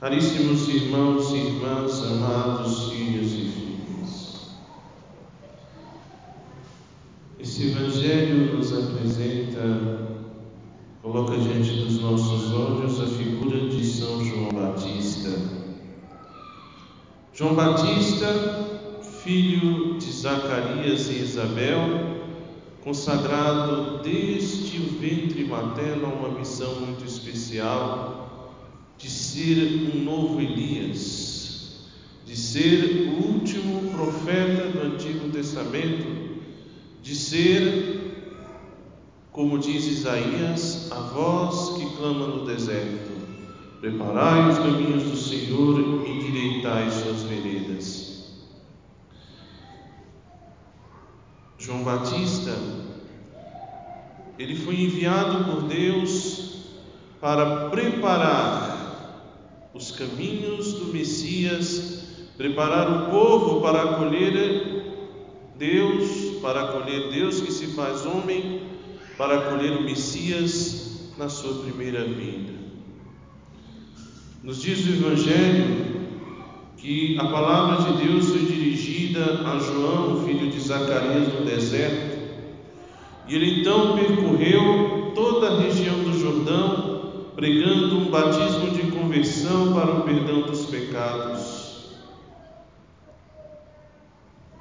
Caríssimos irmãos e irmãs, amados filhos e filhas, esse Evangelho nos apresenta, coloca diante dos nossos olhos a figura de São João Batista. João Batista, filho de Zacarias e Isabel, consagrado desde o ventre materno a uma missão muito especial de ser um novo Elias, de ser o último profeta do Antigo Testamento, de ser, como diz Isaías, a voz que clama no deserto: Preparai os caminhos do Senhor e endireitai suas veredas. João Batista, ele foi enviado por Deus para preparar os caminhos do Messias, preparar o povo para acolher Deus, para acolher Deus que se faz homem, para acolher o Messias na sua primeira vinda. Nos diz o Evangelho que a palavra de Deus foi dirigida a João, filho de Zacarias, no deserto, e ele então percorreu toda a região do Jordão, pregando um batismo de para o perdão dos pecados.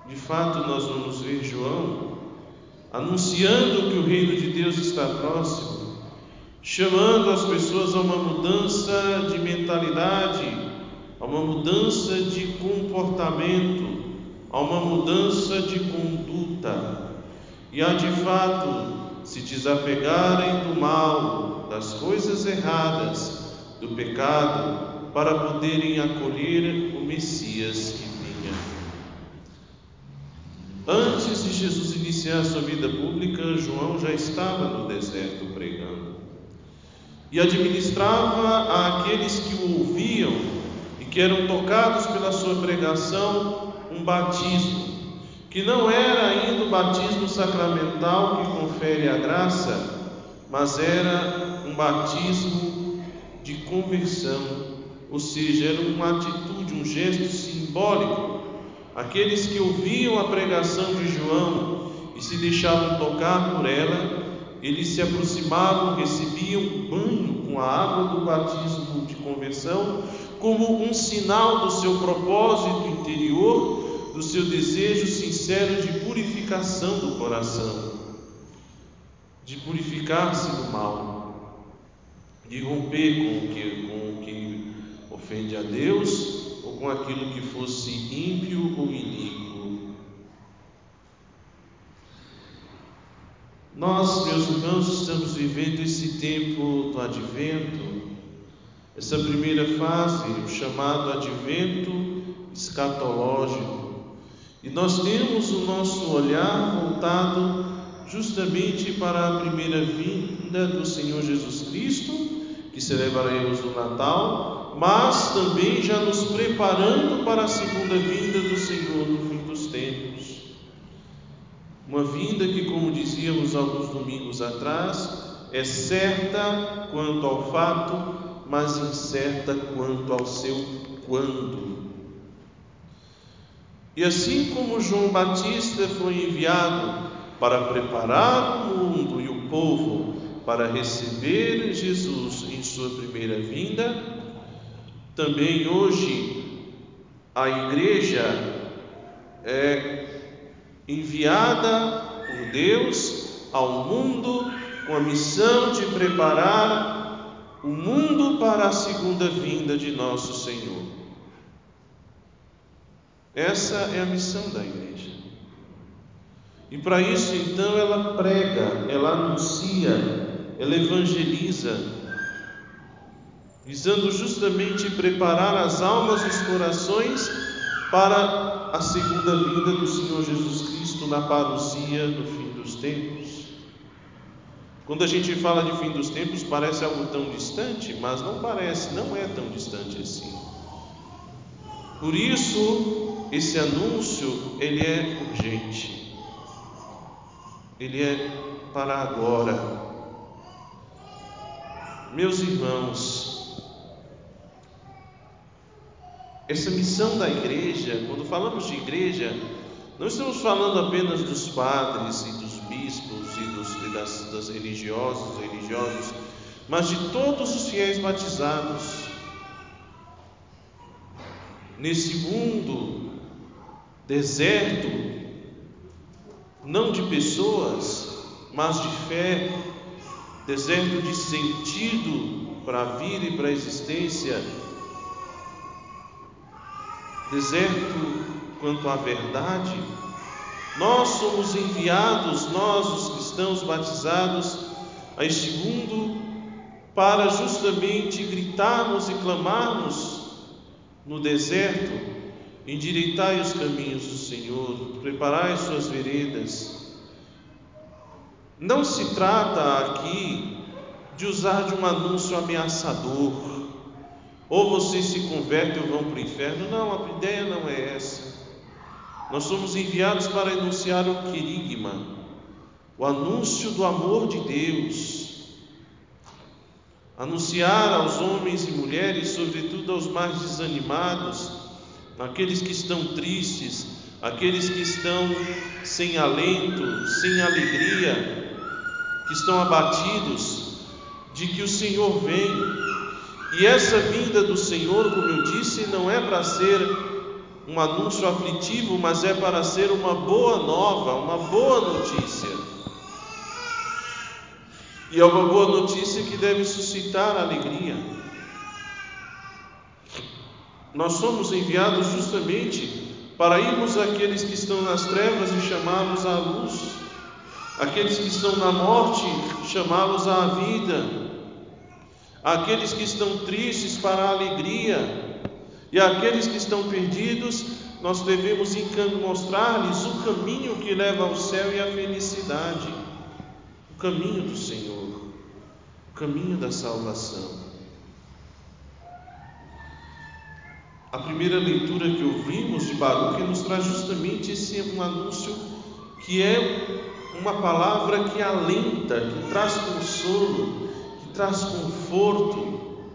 De fato, nós vamos ver João anunciando que o reino de Deus está próximo, chamando as pessoas a uma mudança de mentalidade, a uma mudança de comportamento, a uma mudança de conduta, e a de fato se desapegarem do mal, das coisas erradas, do pecado, para poderem acolher o Messias que vinha. Antes de Jesus iniciar sua vida pública, João já estava no deserto pregando e administrava àqueles que o ouviam e que eram tocados pela sua pregação um batismo, que não era ainda o batismo sacramental que confere a graça, mas era um batismo de conversão, ou seja, era uma atitude, um gesto simbólico. Aqueles que ouviam a pregação de João e se deixavam tocar por ela, eles se aproximavam, recebiam banho com a água do batismo de conversão, como um sinal do seu propósito interior, do seu desejo sincero de purificação do coração de purificar-se do mal, de romper com o, que, com o que ofende a Deus ou com aquilo que fosse ímpio ou iníquo. Nós, meus irmãos, estamos vivendo esse tempo do advento, essa primeira fase, o chamado advento escatológico, e nós temos o nosso olhar voltado justamente para a primeira vinda do Senhor Jesus Cristo, que celebraremos no Natal, mas também já nos preparando para a segunda vinda do Senhor no fim dos tempos. Uma vinda que, como dizíamos alguns domingos atrás, é certa quanto ao fato, mas incerta quanto ao seu quando. E assim como João Batista foi enviado para preparar o mundo e o povo para receber Jesus em sua primeira vinda, também hoje a igreja é enviada por Deus ao mundo com a missão de preparar o mundo para a segunda vinda de nosso Senhor. Essa é a missão da igreja. E para isso, então, ela prega, ela anuncia, ela evangeliza, visando justamente preparar as almas e os corações para a segunda vinda do Senhor Jesus Cristo na parousia do fim dos tempos. Quando a gente fala de fim dos tempos, parece algo tão distante, mas não parece, não é tão distante assim. Por isso, esse anúncio ele é urgente ele é para agora. Meus irmãos, essa missão da igreja, quando falamos de igreja, não estamos falando apenas dos padres e dos bispos e, dos, e das, das religiosas, religiosos, mas de todos os fiéis batizados. Nesse mundo deserto, não de pessoas, mas de fé, deserto de sentido para a vida e para a existência, deserto quanto à verdade, nós somos enviados, nós os cristãos batizados, a este mundo para justamente gritarmos e clamarmos no deserto: endireitai os caminhos do Senhor, preparai suas veredas. Não se trata aqui de usar de um anúncio ameaçador, ou vocês se convertem ou vão para o inferno. Não, a ideia não é essa. Nós somos enviados para anunciar o querigma, o anúncio do amor de Deus anunciar aos homens e mulheres, sobretudo aos mais desanimados, aqueles que estão tristes, aqueles que estão sem alento, sem alegria, que estão abatidos, de que o Senhor vem. E essa vinda do Senhor, como eu disse, não é para ser um anúncio aflitivo, mas é para ser uma boa nova, uma boa notícia. E é uma boa notícia que deve suscitar alegria. Nós somos enviados justamente para irmos àqueles que estão nas trevas e chamá-los à luz, aqueles que estão na morte, chamá-los à vida, aqueles que estão tristes para a alegria, e aqueles que estão perdidos, nós devemos mostrar-lhes o caminho que leva ao céu e à felicidade. O caminho do Senhor, o caminho da salvação. A primeira leitura que ouvimos de Baruch nos traz justamente esse um anúncio que é uma palavra que alenta, que traz consolo, que traz conforto.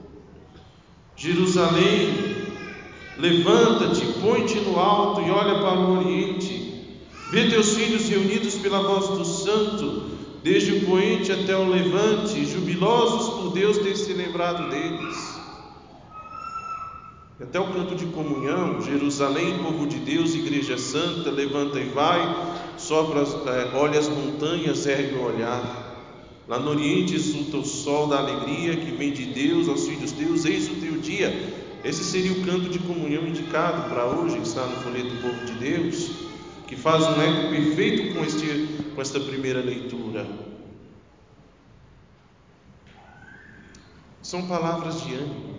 Jerusalém, levanta-te, põe-te no alto e olha para o oriente. Vê teus filhos reunidos pela voz do Santo, desde o poente até o levante, jubilosos por Deus ter se lembrado deles. Até o canto de comunhão, Jerusalém, povo de Deus, igreja santa, levanta e vai, sopra, é, olha as montanhas, ergue o olhar. Lá no Oriente exulta o sol da alegria que vem de Deus aos filhos de Deus, eis o teu dia. Esse seria o canto de comunhão indicado para hoje, que está no folheto do povo de Deus que faz um eco perfeito com, este, com esta primeira leitura. São palavras de ânimo.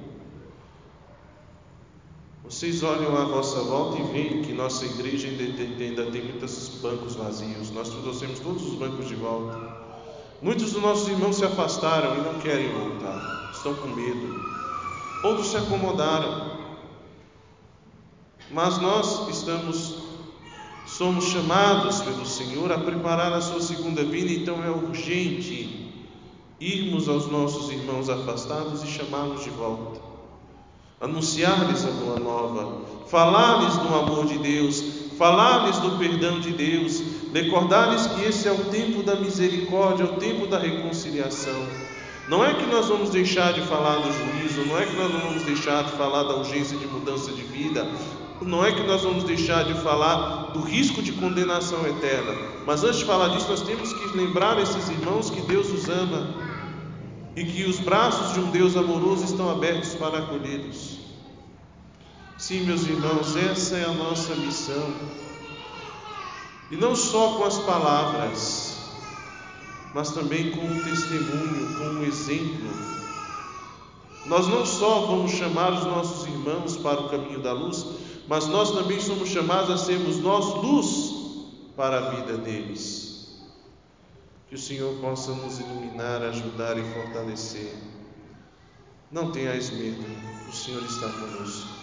Vocês olham à vossa volta e veem que nossa igreja ainda tem, muitos bancos vazios. Nós trouxemos todos os bancos de volta. Muitos dos nossos irmãos se afastaram e não querem voltar, estão com medo. Outros se acomodaram. Mas nós estamos Somos chamados pelo Senhor a preparar a sua segunda vinda, então é urgente irmos aos nossos irmãos afastados e chamá-los de volta. Anunciar-lhes a boa nova, falar-lhes do amor de Deus, falar-lhes do perdão de Deus, recordar-lhes que esse é o tempo da misericórdia, é o tempo da reconciliação. Não é que nós vamos deixar de falar do juízo, não é que nós vamos deixar de falar da urgência de mudança de vida, não é que nós vamos deixar de falar do risco de condenação eterna, mas antes de falar disso, nós temos que lembrar esses irmãos que Deus os ama e que os braços de um Deus amoroso estão abertos para acolhê-los. Sim, meus irmãos, essa é a nossa missão. E não só com as palavras, mas também com o testemunho, com o exemplo. Nós não só vamos chamar os nossos irmãos para o caminho da luz, mas nós também somos chamados a sermos nós luz para a vida deles. Que o Senhor possa nos iluminar, ajudar e fortalecer. Não tenhais medo, o Senhor está conosco.